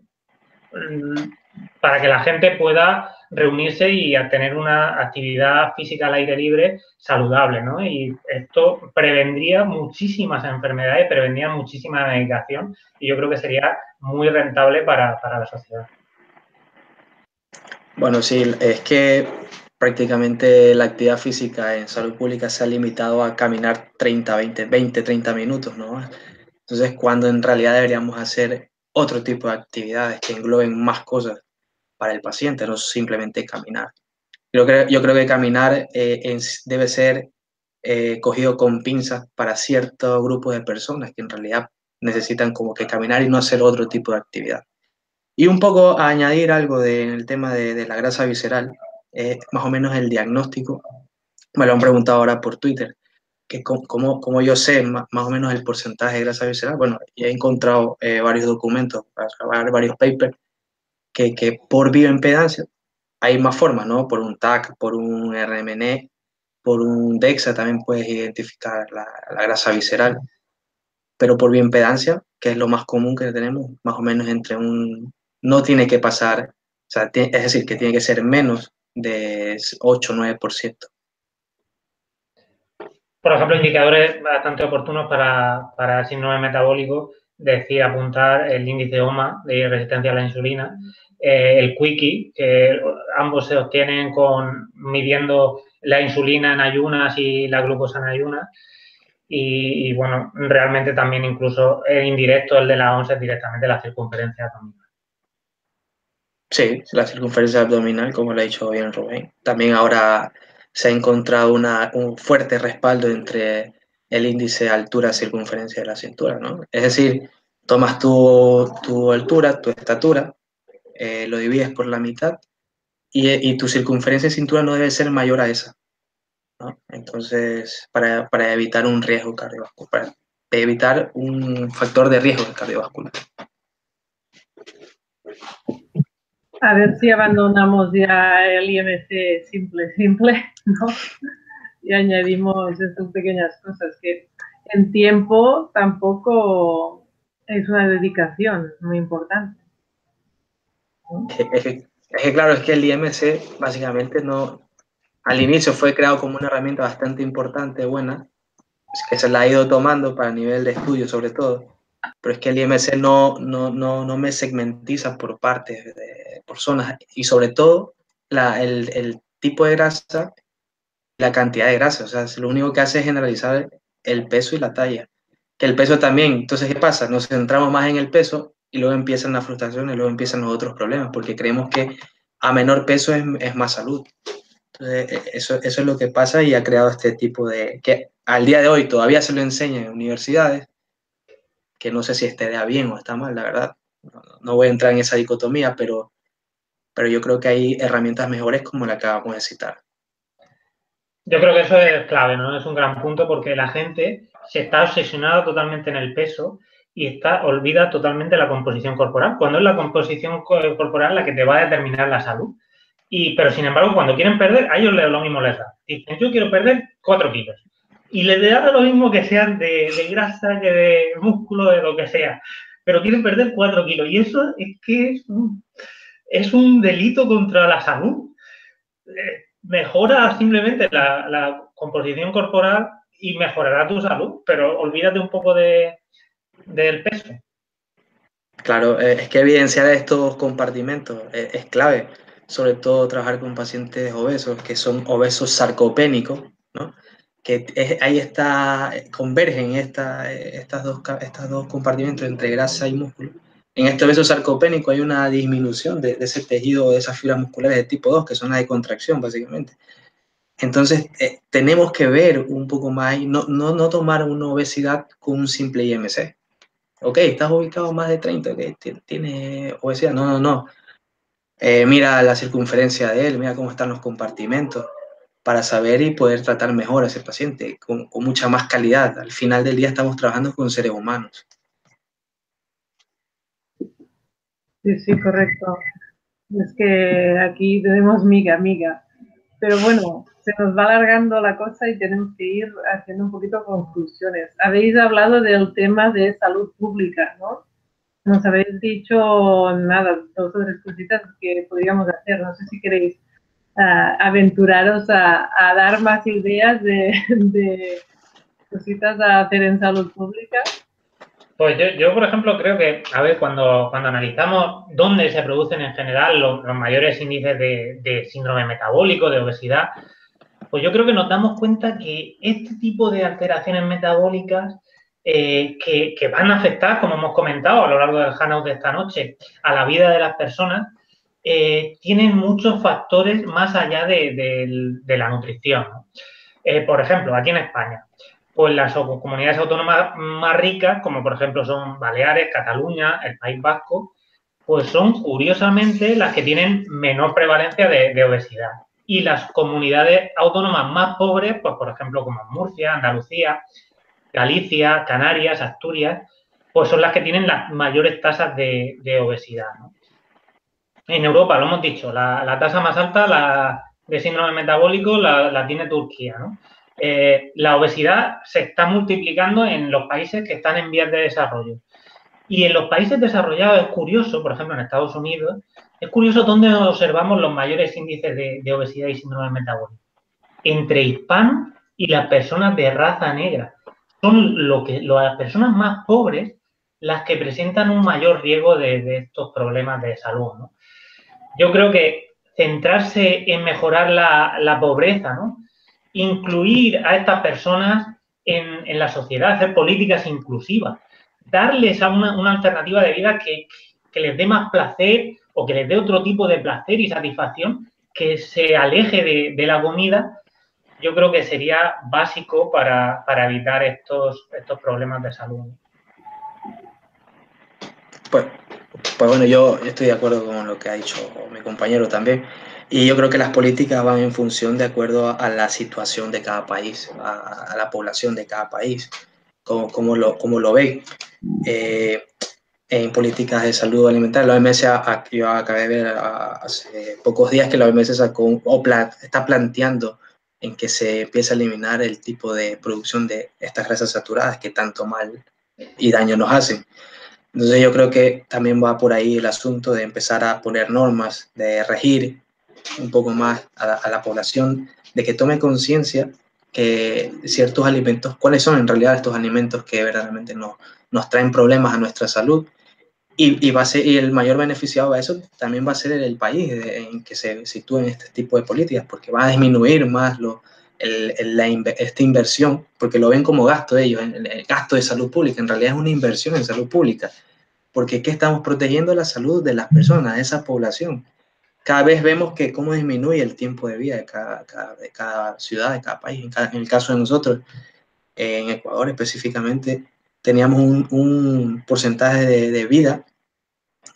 para que la gente pueda reunirse y tener una actividad física al aire libre saludable, ¿no? Y esto prevendría muchísimas enfermedades, prevendría muchísima medicación y yo creo que sería muy rentable para, para la sociedad. Bueno, sí, es que prácticamente la actividad física en salud pública se ha limitado a caminar 30, 20, 20, 30 minutos, ¿no? Entonces, cuando en realidad deberíamos hacer otro tipo de actividades que engloben más cosas para el paciente, no simplemente caminar. Yo creo, que caminar eh, debe ser eh, cogido con pinzas para cierto grupo de personas que en realidad necesitan como que caminar y no hacer otro tipo de actividad. Y un poco a añadir algo del tema de, la grasa visceral, más o menos el diagnóstico, me lo han preguntado ahora por Twitter, que cómo, cómo yo sé más, o menos el porcentaje de grasa visceral. Bueno, he encontrado eh, varios documentos, varios papers, que, que por bioimpedancia hay más formas, ¿no? Por un TAC, por un RMN, por un DEXA también puedes identificar la, grasa visceral. Pero por bioimpedancia, que es lo más común que tenemos, más o menos entre un... No tiene que pasar, es decir, que tiene que ser menos de 8 o 9% por ejemplo, indicadores bastante oportunos para, para síndrome metabólico, decir, apuntar el índice OMA de resistencia a la insulina, eh, el Quickie, que ambos se obtienen con midiendo la insulina en ayunas y la glucosa en ayunas. Y, bueno, realmente también incluso el indirecto, el de la ONCE, directamente la circunferencia abdominal. Sí, la circunferencia abdominal, como lo ha dicho bien Rubén. También ahora se ha encontrado un fuerte respaldo entre el índice de altura circunferencia de la cintura, ¿no? Es decir, tomas tu, tu altura, tu estatura, eh, lo divides por la mitad y, y, tu circunferencia de cintura no debe ser mayor a esa, ¿no? Entonces, para, para evitar un riesgo cardiovascular, para evitar un factor de riesgo cardiovascular. A ver si abandonamos ya el IMC simple, simple, ¿no? Y añadimos estas pequeñas cosas que en tiempo tampoco es una dedicación muy importante. Es, que, claro, es que el IMC básicamente no, al inicio fue creado como una herramienta bastante importante, buena, que se la ha ido tomando para nivel de estudio sobre todo, pero es que el IMC no, no, no, no me segmentiza por partes de, por zonas y sobre todo la, el, el, tipo de grasa, la cantidad de grasa. O sea, lo único que hace es generalizar el peso y la talla. Que el peso también, entonces, ¿qué pasa? Nos centramos más en el peso y luego empiezan las frustraciones, luego empiezan los otros problemas, porque creemos que a menor peso es, es más salud. Entonces, e, eso, eso es lo que pasa y ha creado este tipo de, que al día de hoy todavía se lo enseña en universidades, que no sé si esté bien o está mal, la verdad. No, no voy a entrar en esa dicotomía, pero pero yo creo que hay herramientas mejores como la que acabamos de citar. Yo creo que eso es clave, ¿no? Es un gran punto porque la gente se está obsesionada totalmente en el peso y está olvida totalmente la composición corporal, cuando es la composición corporal la que te va a determinar la salud. Y, pero sin embargo, cuando quieren perder, a ellos lo mismo les da. Dicen, yo quiero perder 4 kilos. Y les da lo mismo que sean de, grasa, que de músculo, de lo que sea. Pero quieren perder 4 kilos. Y eso es que es un, es un delito contra la salud. Eh, mejora simplemente la, composición corporal y mejorará tu salud, pero olvídate un poco de, del peso. Claro, eh, es que evidenciar estos compartimentos es, clave, sobre todo trabajar con pacientes obesos, que son obesos sarcopénicos, ¿no? que ahí está, convergen esta, estas, dos, estas dos compartimentos entre grasa y músculo en este beso sarcopénico hay una disminución de, ese tejido, de esas fibras musculares de tipo 2, que son las de contracción, básicamente. Entonces, eh, tenemos que ver un poco más, no, no, no tomar una obesidad con un simple IMC. Ok, estás ubicado más de 30, okay, tiene obesidad. No, no, no. Eh, mira la circunferencia de él, mira cómo están los compartimentos. para saber y poder tratar mejor a ese paciente con, con mucha más calidad. Al final del día estamos trabajando con seres humanos. Sí, sí, correcto. Es que aquí tenemos miga, miga. Pero bueno, se nos va alargando la cosa y tenemos que ir haciendo un poquito conclusiones. Habéis hablado del tema de salud pública, ¿no? Nos habéis dicho nada, dos o tres cositas que podríamos hacer. No sé si queréis uh, aventuraros a, a, dar más ideas de, de cositas a hacer en salud pública. Pues yo, yo, por ejemplo, creo que, a ver, cuando, cuando analizamos dónde se producen en general los, mayores índices de, síndrome metabólico, de obesidad, pues yo creo que nos damos cuenta que este tipo de alteraciones metabólicas eh, que, van a afectar, como hemos comentado a lo largo del hangout de esta noche, a la vida de las personas, eh, tienen muchos factores más allá de, la nutrición. Eh, por ejemplo, aquí en España, pues las comunidades autónomas más ricas, como por ejemplo son Baleares, Cataluña, el País Vasco, pues son curiosamente las que tienen menor prevalencia de, obesidad. Y las comunidades autónomas más pobres, pues por ejemplo como Murcia, Andalucía, Galicia, Canarias, Asturias, pues son las que tienen las mayores tasas de, obesidad. En Europa, lo hemos dicho, la, la tasa más alta la, de síndrome metabólico la tiene Turquía, ¿no? Eh, la obesidad se está multiplicando en los países que están en vías de desarrollo. Y en los países desarrollados es curioso, por ejemplo en Estados Unidos, es curioso dónde observamos los mayores índices de, obesidad y síndrome metabólico. Entre hispanos y las personas de raza negra. Son que, las personas más pobres las que presentan un mayor riesgo de, estos problemas de salud. Yo creo que centrarse en mejorar la pobreza, ¿no? Incluir a estas personas en, la sociedad, hacer políticas inclusivas, darles a una, alternativa de vida que, les dé más placer o que les dé otro tipo de placer y satisfacción que se aleje de, la comida, yo creo que sería básico para, para evitar estos, estos problemas de salud. Pues, pues bueno, yo estoy de acuerdo con lo que ha dicho mi compañero también. Y yo creo que las políticas van en función de acuerdo a la situación de cada país, a, a la población de cada país, como, como, lo, como lo ve. Eh, en políticas de salud alimentaria, la OMS, yo acabé de ver hace pocos días que la OMS sacó, o está planteando en que se empiece a eliminar el tipo de producción de estas grasas saturadas que tanto mal y daño nos hacen. Entonces yo creo que también va por ahí el asunto de empezar a poner normas, de regir un poco más a la, población de que tome conciencia que ciertos alimentos, cuáles son en realidad estos alimentos que verdaderamente no, nos traen problemas a nuestra salud y, y, va a ser, y el mayor beneficiado a eso también va a ser el, país en que se sitúen este tipo de políticas, porque va a disminuir más lo, la, esta inversión, porque lo ven como gasto ellos, el, gasto de salud pública, en realidad es una inversión en salud pública, porque ¿qué estamos protegiendo la salud de las personas, de esa población? Cada vez vemos que cómo disminuye el tiempo de vida de cada, ciudad, de cada país. En, en, el caso de nosotros, en Ecuador específicamente, teníamos un, porcentaje de, vida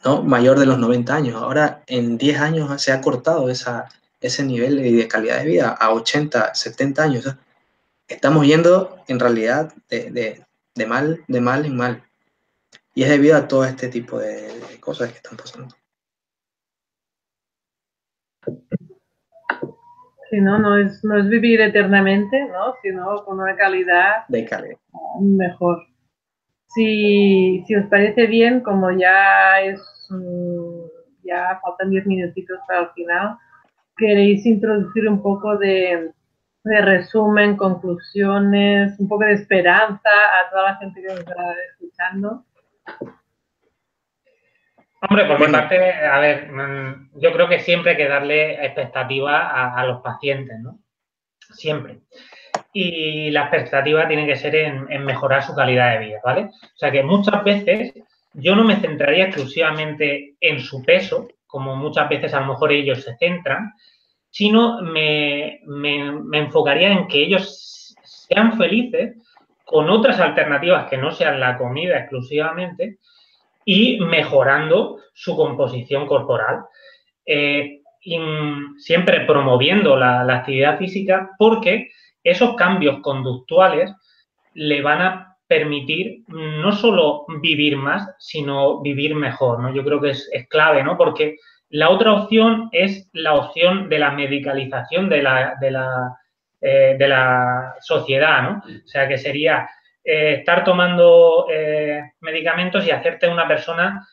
¿no? mayor de los 90 años. Ahora, en 10 años se ha cortado ese nivel de calidad de vida a 80, 70 años. Estamos yendo en realidad de, mal, de mal en mal. Y es debido a todo este tipo de cosas que están pasando. Sí, ¿no? No es, no es vivir eternamente, ¿no? Sino con una calidad, de calidad. mejor. Si, si os parece bien, como ya es ya faltan 10 minutitos para el final, queréis introducir un poco de, de, resumen, conclusiones, un poco de esperanza a toda la gente que nos está escuchando. Hombre, por bueno. mi parte, a ver, mm, yo creo que siempre hay que darle expectativa a, a los pacientes, ¿no? Siempre. Y la expectativa tiene que ser en, en, mejorar su calidad de vida, ¿vale? O sea que muchas veces yo no me centraría exclusivamente en su peso, como muchas veces a lo mejor ellos se centran, sino me, me, me enfocaría en que ellos sean felices con otras alternativas que no sean la comida exclusivamente, y mejorando su composición corporal. Eh, siempre promoviendo la, actividad física porque esos cambios conductuales le van a permitir no solo vivir más, sino vivir mejor, ¿no? Yo creo que es, clave, ¿no? Porque la otra opción es la opción de la medicalización de la, de la, eh, sociedad, ¿no? O sea, que sería eh, estar tomando eh, medicamentos y hacerte una persona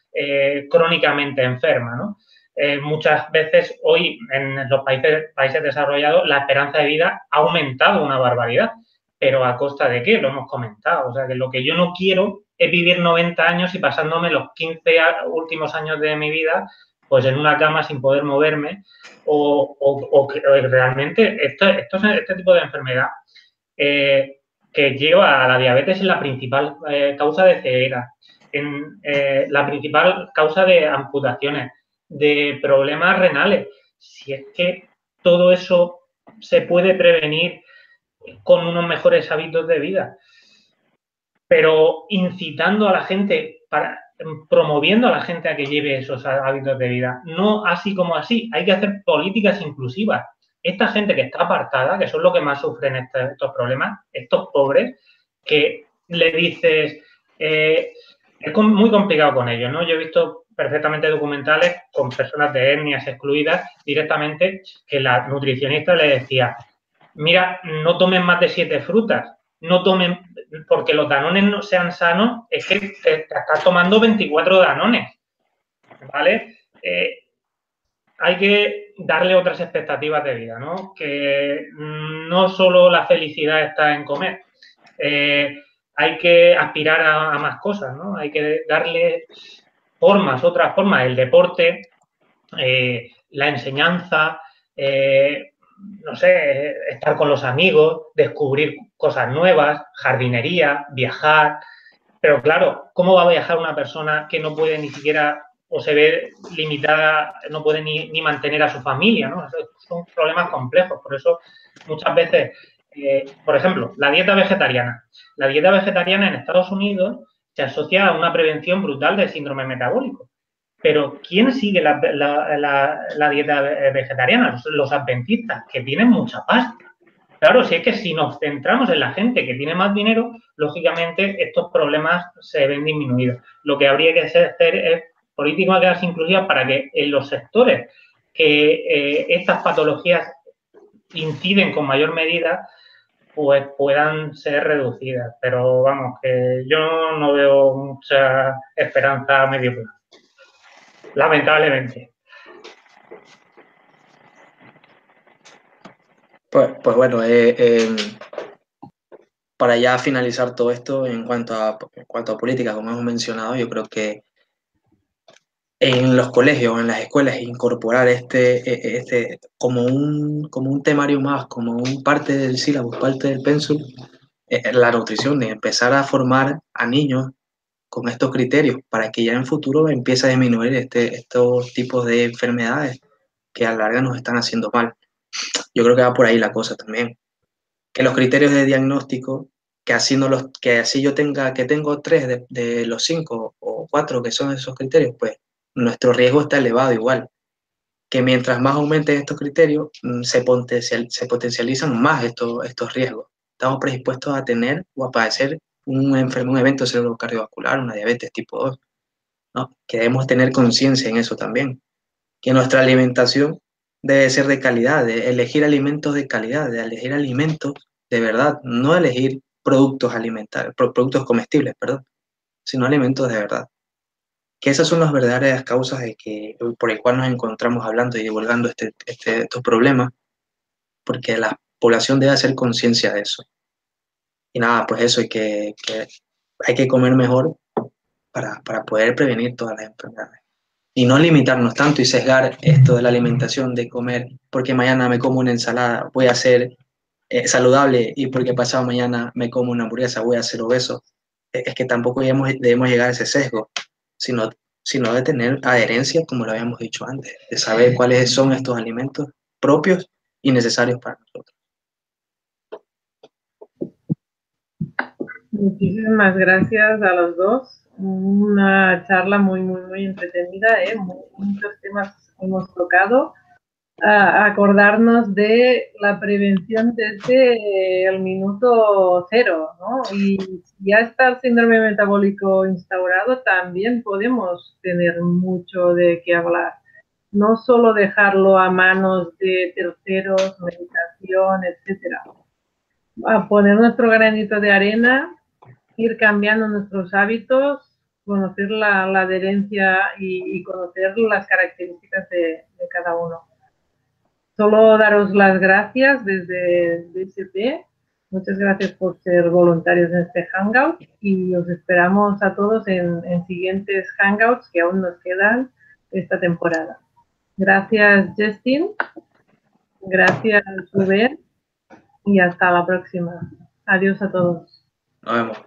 crónicamente enferma, muchas veces hoy en los países, países desarrollados la esperanza de vida ha aumentado una barbaridad pero a costa de qué, lo hemos comentado. O sea, que lo que yo no quiero es vivir 90 años y pasándome los 15 últimos años de mi vida pues en una cama sin poder moverme o, realmente esto, esto, este tipo de enfermedad eh, que lleva a la diabetes es la principal eh, causa de ceguera, en, eh, la principal causa de amputaciones, de problemas renales. Si es que todo eso se puede prevenir con unos mejores hábitos de vida. Pero incitando a la gente, promoviendo a la gente a que lleve esos hábitos de vida. No así como así, hay que hacer políticas inclusivas. Esta gente que está apartada, que son los que más sufren estos problemas, estos pobres, que le dices, eh, es muy complicado con ellos, ¿no? Yo he visto perfectamente documentales con personas de etnias excluidas directamente que la nutricionista le decía, mira, no tomen más de siete frutas, no tomen, porque los danones no sean sanos, es que te, estás tomando 24 danones, ¿vale? Eh, hay que darle otras expectativas de vida, ¿no? Que no solo la felicidad está en comer, eh, hay que aspirar a, más cosas, ¿no? Hay que darle formas, otras formas, el deporte, eh, la enseñanza, no sé, estar con los amigos, descubrir cosas nuevas, jardinería, viajar. Pero claro, ¿cómo va a viajar una persona que no puede ni siquiera o se ve limitada, no puede ni, mantener a su familia? ¿no? Son problemas complejos. Por eso muchas veces, eh, por ejemplo, la dieta vegetariana. La dieta vegetariana en Estados Unidos se asocia a una prevención brutal del síndrome metabólico. Pero ¿quién sigue la, dieta vegetariana? Los, adventistas, que tienen mucha pasta. Claro, si es que si nos centramos en la gente que tiene más dinero, lógicamente estos problemas se ven disminuidos. Lo que habría que hacer es políticas inclusivas para que en los sectores que eh, estas patologías inciden con mayor medida, pues puedan ser reducidas. Pero vamos, que yo no veo mucha esperanza medio plazo lamentablemente. Pues, pues bueno, eh, em, para ya finalizar todo esto en cuanto, a, en cuanto a política, como hemos mencionado, yo creo que en los colegios, en las escuelas, incorporar este, e, e, este como, un, como un temario más, como un parte del sílabo, parte del pensum, eh, la nutrición, de empezar a formar a niños con estos criterios para que ya en futuro empiece a disminuir este, estos tipos de enfermedades que a la larga nos están haciendo mal. Yo creo que va por ahí la cosa también. Que los criterios de diagnóstico, que así, no los, que así yo tenga, que tengo tres de, de los cinco o cuatro que son esos criterios, pues nuestro riesgo está elevado igual. Que mientras más aumenten estos criterios, mm, se, potencial, se potencializan más estos, estos riesgos. Estamos predispuestos a tener o a padecer un, enfermo, un evento cerebrocardiovascular, una diabetes tipo 2. ¿no? Que tener conciencia en eso también. Que nuestra alimentación debe ser de calidad, de elegir alimentos de calidad, de elegir alimentos de verdad, no elegir productos alimentarios, productos comestibles, perdón, sino alimentos de verdad. Que esas son las verdaderas causas de que, por el cual nos encontramos hablando y divulgando este, este, estos problemas, porque la población debe hacer conciencia de eso. Y nada, pues eso, hay que, hay que comer mejor para, poder prevenir todas las enfermedades. Y no limitarnos tanto y sesgar esto de la alimentación, de comer, porque mañana me como una ensalada, voy a ser eh, saludable y porque pasado mañana me como una hamburguesa, voy a ser obeso. E, es que tampoco debemos, debemos llegar a ese sesgo, sino, sino de tener adherencia, como lo habíamos dicho antes, de saber cuáles son estos alimentos propios y necesarios para nosotros. Muchísimas gracias a los dos. Una charla muy, muy, muy entretenida. ¿eh? Muchos temas hemos tocado acordarnos de la prevención desde el minuto cero, ¿no? Y si ya está el síndrome metabólico instaurado, también podemos tener mucho de qué hablar. No solo dejarlo a manos de terceros, medicación, etcétera. A poner nuestro granito de arena, ir cambiando nuestros hábitos, conocer la, adherencia y, conocer las características de cada uno. Solo daros las gracias desde DSP. Muchas gracias por ser voluntarios en este Hangout y os esperamos a todos en, siguientes Hangouts que aún nos quedan esta temporada. Gracias, Justin. Gracias, Rubén. Y hasta la próxima. Adiós a todos. Nos vemos.